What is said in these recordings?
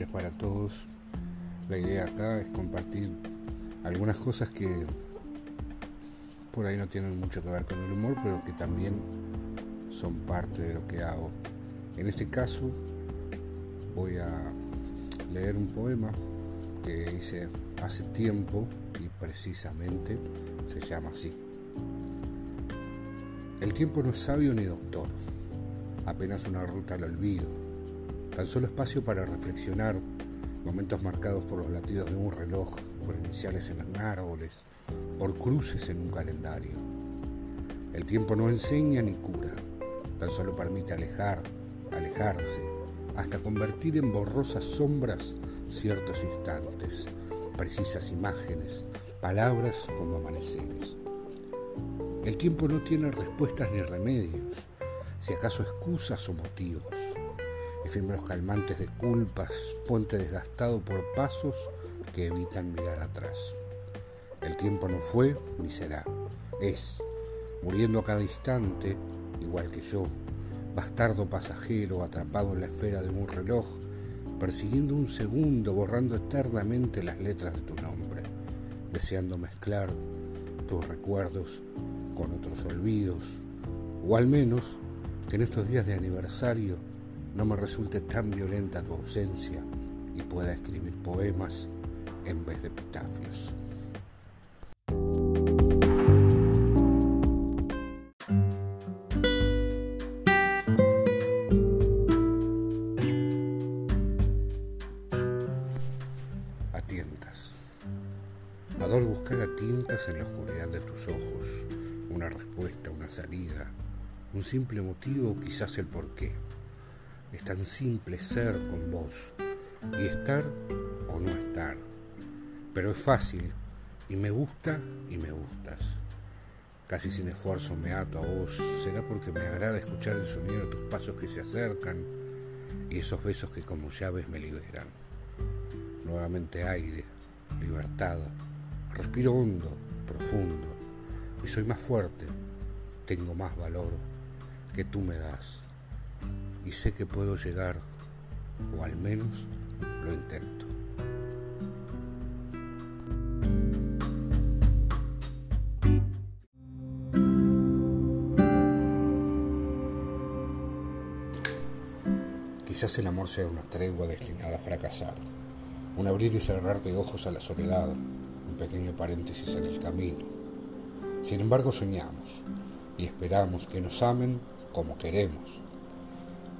noches para todos. La idea acá es compartir algunas cosas que por ahí no tienen mucho que ver con el humor, pero que también son parte de lo que hago. En este caso voy a leer un poema que hice hace tiempo y precisamente se llama así. El tiempo no es sabio ni doctor, apenas una ruta al olvido, tan solo espacio para reflexionar, momentos marcados por los latidos de un reloj, por iniciales en árboles, por cruces en un calendario. El tiempo no enseña ni cura, tan solo permite alejar, alejarse, hasta convertir en borrosas sombras ciertos instantes, precisas imágenes, palabras como amaneceres. El tiempo no tiene respuestas ni remedios, si acaso excusas o motivos, efímeros calmantes de culpas, puente desgastado por pasos que evitan mirar atrás. El tiempo no fue ni será, es, muriendo a cada instante, igual que yo, bastardo pasajero atrapado en la esfera de un reloj, persiguiendo un segundo, borrando eternamente las letras de tu nombre, deseando mezclar tus recuerdos con otros olvidos, o al menos que en estos días de aniversario no me resulte tan violenta tu ausencia y pueda escribir poemas en vez de epitafios. A tientas. Adoro buscar a en la oscuridad de tus ojos, una respuesta, una salida, un simple motivo, quizás el porqué. Es tan simple ser con vos y estar o no estar. Pero es fácil y me gusta y me gustas. Casi sin esfuerzo me ato a vos. Será porque me agrada escuchar el sonido de tus pasos que se acercan y esos besos que como llaves me liberan. Nuevamente aire, libertad. Respiro hondo, profundo y soy más fuerte. Tengo más valor que tú me das. Y sé que puedo llegar, o al menos lo intento. Quizás el amor sea una tregua destinada a fracasar, un abrir y cerrar de ojos a la soledad, un pequeño paréntesis en el camino. Sin embargo, soñamos y esperamos que nos amen como queremos.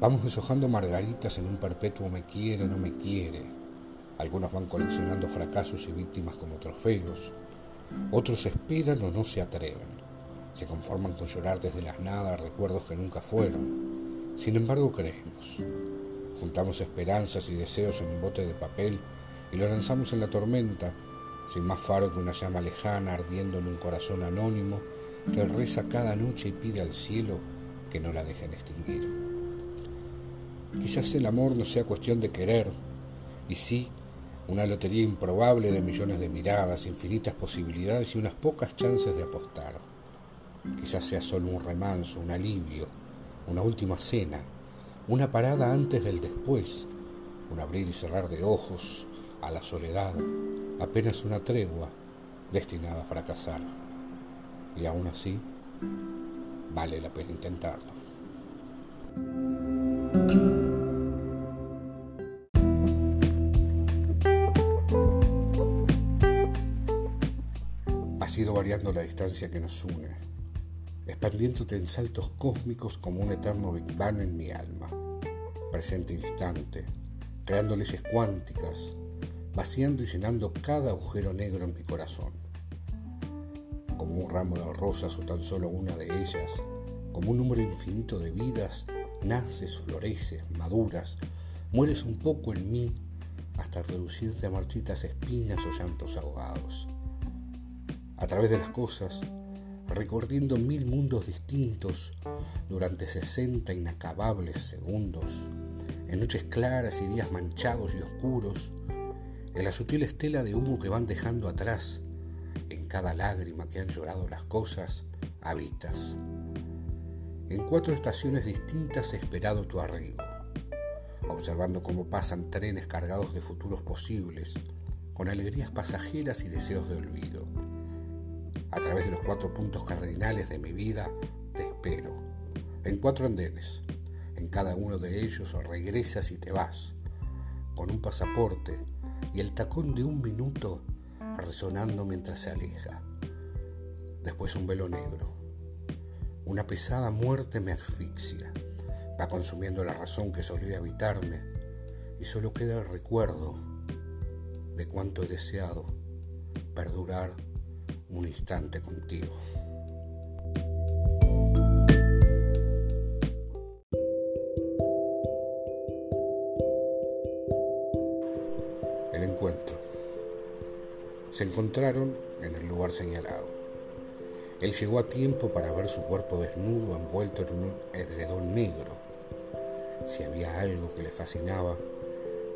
Vamos deshojando margaritas en un perpetuo me quiere, no me quiere. Algunos van coleccionando fracasos y víctimas como trofeos. Otros esperan o no se atreven. Se conforman con llorar desde las nada recuerdos que nunca fueron. Sin embargo, creemos. Juntamos esperanzas y deseos en un bote de papel y lo lanzamos en la tormenta, sin más faro que una llama lejana ardiendo en un corazón anónimo que reza cada noche y pide al cielo que no la dejen extinguir. Quizás el amor no sea cuestión de querer, y sí, una lotería improbable de millones de miradas, infinitas posibilidades y unas pocas chances de apostar. Quizás sea solo un remanso, un alivio, una última cena, una parada antes del después, un abrir y cerrar de ojos a la soledad, apenas una tregua destinada a fracasar. Y aún así, vale la pena intentarlo. La distancia que nos une, expandiéndote en saltos cósmicos como un eterno Big Bang en mi alma, presente instante, creando leyes cuánticas, vaciando y llenando cada agujero negro en mi corazón. Como un ramo de rosas o tan solo una de ellas, como un número infinito de vidas, naces, floreces, maduras, mueres un poco en mí hasta reducirte a marchitas espinas o llantos ahogados a través de las cosas, recorriendo mil mundos distintos durante sesenta inacabables segundos, en noches claras y días manchados y oscuros, en la sutil estela de humo que van dejando atrás, en cada lágrima que han llorado las cosas, habitas. En cuatro estaciones distintas he esperado tu arribo, observando cómo pasan trenes cargados de futuros posibles, con alegrías pasajeras y deseos de olvido. A través de los cuatro puntos cardinales de mi vida, te espero, en cuatro andenes. En cada uno de ellos regresas y te vas, con un pasaporte y el tacón de un minuto resonando mientras se aleja. Después un velo negro. Una pesada muerte me asfixia, va consumiendo la razón que solía habitarme y solo queda el recuerdo de cuánto he deseado perdurar un instante contigo. El encuentro. Se encontraron en el lugar señalado. Él llegó a tiempo para ver su cuerpo desnudo envuelto en un edredón negro. Si había algo que le fascinaba,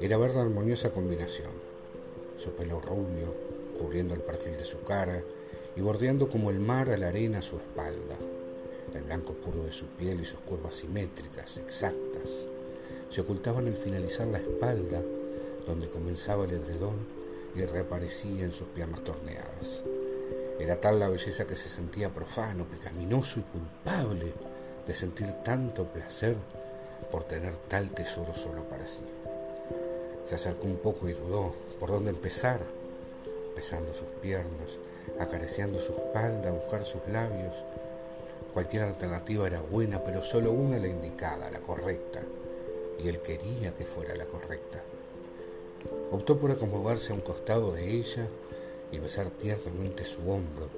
era ver la armoniosa combinación. Su pelo rubio, cubriendo el perfil de su cara y bordeando como el mar a la arena su espalda. El blanco puro de su piel y sus curvas simétricas, exactas, se ocultaban al finalizar la espalda, donde comenzaba el edredón y reaparecía en sus piernas torneadas. Era tal la belleza que se sentía profano, pecaminoso y culpable de sentir tanto placer por tener tal tesoro solo para sí. Se acercó un poco y dudó por dónde empezar, besando sus piernas, acariciando su espalda, buscar sus labios. Cualquier alternativa era buena, pero solo una la indicada, la correcta, y él quería que fuera la correcta. Optó por acomodarse a un costado de ella y besar tiernamente su hombro,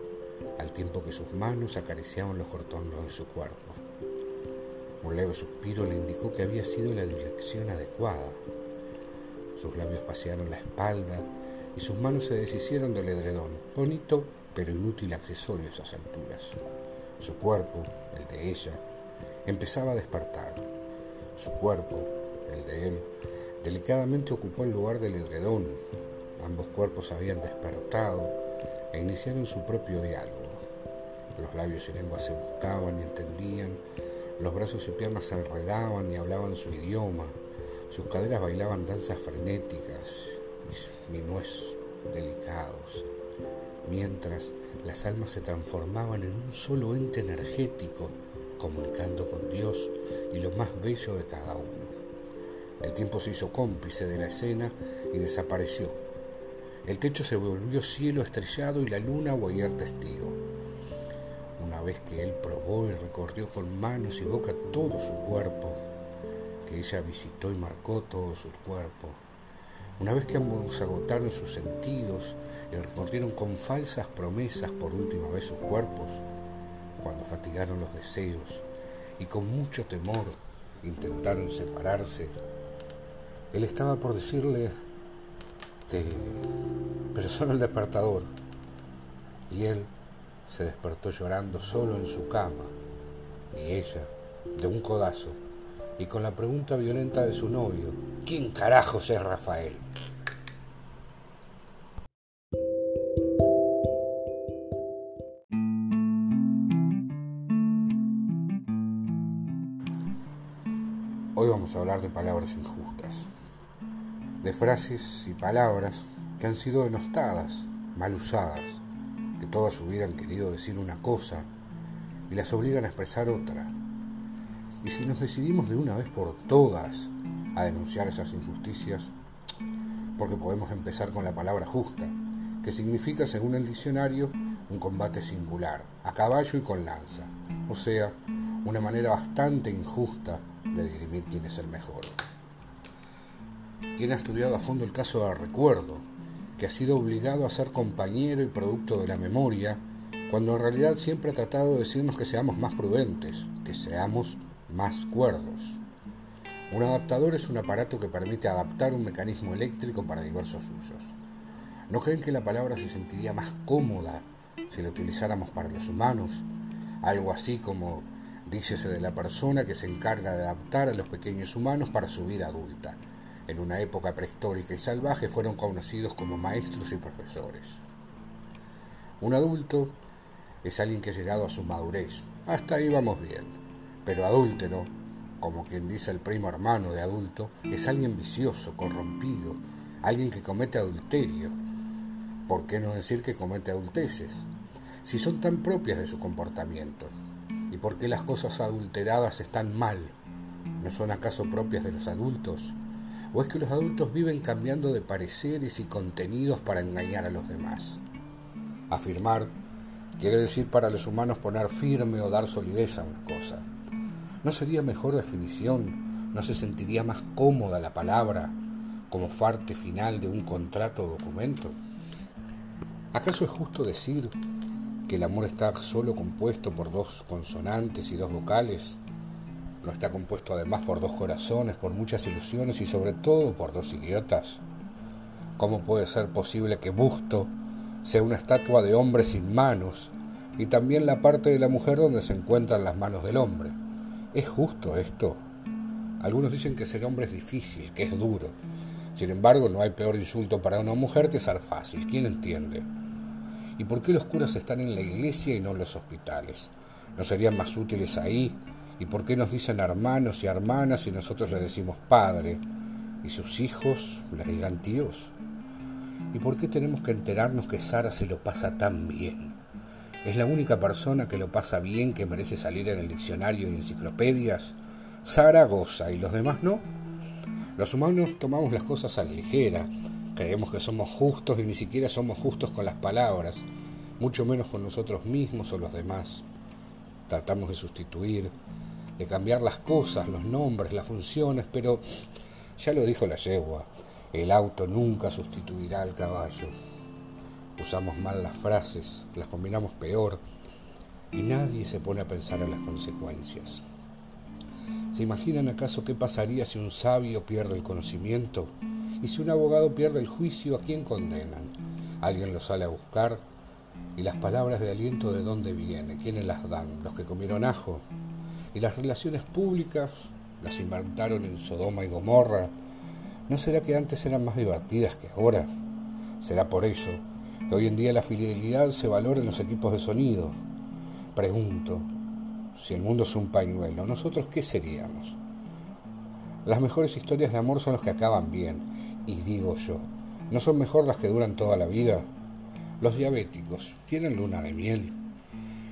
al tiempo que sus manos acariciaban los cortones de su cuerpo. Un leve suspiro le indicó que había sido la dirección adecuada. Sus labios pasearon la espalda y sus manos se deshicieron del edredón, bonito pero inútil accesorio a esas alturas. Su cuerpo, el de ella, empezaba a despertar. Su cuerpo, el de él, delicadamente ocupó el lugar del edredón. Ambos cuerpos habían despertado e iniciaron su propio diálogo. Los labios y lenguas se buscaban y entendían, los brazos y piernas se enredaban y hablaban su idioma, sus caderas bailaban danzas frenéticas y nuez delicados, mientras las almas se transformaban en un solo ente energético, comunicando con Dios y lo más bello de cada uno. El tiempo se hizo cómplice de la escena y desapareció. El techo se volvió cielo estrellado y la luna guayar testigo. Una vez que él probó y recorrió con manos y boca todo su cuerpo, que ella visitó y marcó todo su cuerpo, una vez que ambos agotaron sus sentidos y recorrieron con falsas promesas por última vez sus cuerpos, cuando fatigaron los deseos y con mucho temor intentaron separarse, él estaba por decirle, te... pero solo el despertador. Y él se despertó llorando solo en su cama, y ella, de un codazo, y con la pregunta violenta de su novio, ¿quién carajos es Rafael? Hoy vamos a hablar de palabras injustas, de frases y palabras que han sido denostadas, mal usadas, que toda su vida han querido decir una cosa y las obligan a expresar otra y si nos decidimos de una vez por todas a denunciar esas injusticias, porque podemos empezar con la palabra justa, que significa, según el diccionario, un combate singular, a caballo y con lanza, o sea, una manera bastante injusta de dirimir quién es el mejor. Quien ha estudiado a fondo el caso de recuerdo, que ha sido obligado a ser compañero y producto de la memoria, cuando en realidad siempre ha tratado de decirnos que seamos más prudentes, que seamos más cuerdos. Un adaptador es un aparato que permite adaptar un mecanismo eléctrico para diversos usos. ¿No creen que la palabra se sentiría más cómoda si la utilizáramos para los humanos? Algo así como dícese de la persona que se encarga de adaptar a los pequeños humanos para su vida adulta. En una época prehistórica y salvaje fueron conocidos como maestros y profesores. Un adulto es alguien que ha llegado a su madurez. Hasta ahí vamos bien pero adúltero como quien dice el primo hermano de adulto, es alguien vicioso, corrompido, alguien que comete adulterio. ¿Por qué no decir que comete adulteces? Si son tan propias de su comportamiento. ¿Y por qué las cosas adulteradas están mal? ¿No son acaso propias de los adultos? ¿O es que los adultos viven cambiando de pareceres y contenidos para engañar a los demás? Afirmar quiere decir para los humanos poner firme o dar solidez a una cosa. ¿No sería mejor definición? ¿No se sentiría más cómoda la palabra como parte final de un contrato o documento? ¿Acaso es justo decir que el amor está solo compuesto por dos consonantes y dos vocales? ¿No está compuesto además por dos corazones, por muchas ilusiones y sobre todo por dos idiotas? ¿Cómo puede ser posible que Busto sea una estatua de hombre sin manos y también la parte de la mujer donde se encuentran las manos del hombre? ¿Es justo esto? Algunos dicen que ser hombre es difícil, que es duro. Sin embargo, no hay peor insulto para una mujer que ser fácil. ¿Quién entiende? ¿Y por qué los curas están en la iglesia y no en los hospitales? ¿No serían más útiles ahí? ¿Y por qué nos dicen hermanos y hermanas y nosotros les decimos padre? ¿Y sus hijos les digan tíos? ¿Y por qué tenemos que enterarnos que Sara se lo pasa tan bien? ¿Es la única persona que lo pasa bien que merece salir en el diccionario y enciclopedias? Zaragoza y los demás no. Los humanos tomamos las cosas a la ligera, creemos que somos justos y ni siquiera somos justos con las palabras, mucho menos con nosotros mismos o los demás. Tratamos de sustituir, de cambiar las cosas, los nombres, las funciones, pero ya lo dijo la yegua, el auto nunca sustituirá al caballo usamos mal las frases, las combinamos peor y nadie se pone a pensar en las consecuencias. ¿Se imaginan acaso qué pasaría si un sabio pierde el conocimiento? ¿Y si un abogado pierde el juicio, a quién condenan? Alguien lo sale a buscar. ¿Y las palabras de aliento de dónde vienen? ¿Quiénes las dan? ¿Los que comieron ajo? ¿Y las relaciones públicas? ¿Las inventaron en Sodoma y Gomorra? ¿No será que antes eran más divertidas que ahora? ¿Será por eso que hoy en día la fidelidad se valora en los equipos de sonido. Pregunto, si el mundo es un pañuelo, ¿nosotros qué seríamos? Las mejores historias de amor son las que acaban bien, y digo yo, ¿no son mejor las que duran toda la vida? Los diabéticos tienen luna de miel.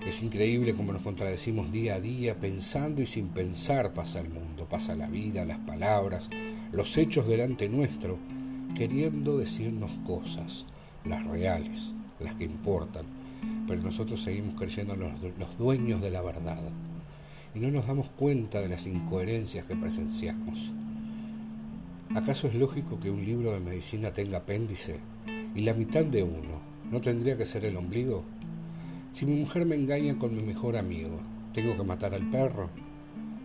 Es increíble cómo nos contradecimos día a día, pensando y sin pensar pasa el mundo, pasa la vida, las palabras, los hechos delante nuestro, queriendo decirnos cosas, las reales, las que importan, pero nosotros seguimos creyendo los, los dueños de la verdad y no nos damos cuenta de las incoherencias que presenciamos. ¿Acaso es lógico que un libro de medicina tenga apéndice y la mitad de uno no tendría que ser el ombligo? Si mi mujer me engaña con mi mejor amigo, ¿tengo que matar al perro?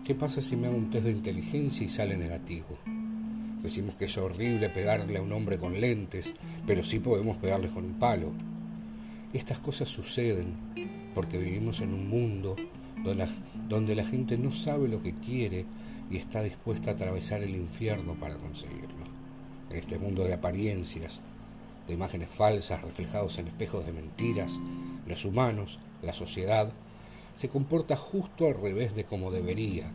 ¿Qué pasa si me hago un test de inteligencia y sale negativo? Decimos que es horrible pegarle a un hombre con lentes, pero sí podemos pegarle con un palo. Estas cosas suceden porque vivimos en un mundo donde la, gente no sabe lo que quiere y está dispuesta a atravesar el infierno para conseguirlo. En este mundo de apariencias, de imágenes falsas reflejados en espejos de mentiras, los humanos, la sociedad, se comporta justo al revés de como debería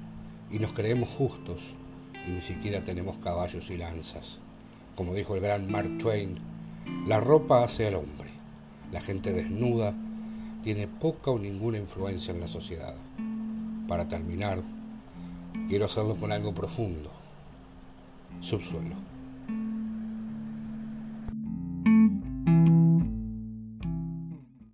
y nos creemos justos y ni siquiera tenemos caballos y lanzas. Como dijo el gran Mark Twain, la ropa hace al hombre. La gente desnuda tiene poca o ninguna influencia en la sociedad. Para terminar, quiero hacerlo con algo profundo. Subsuelo.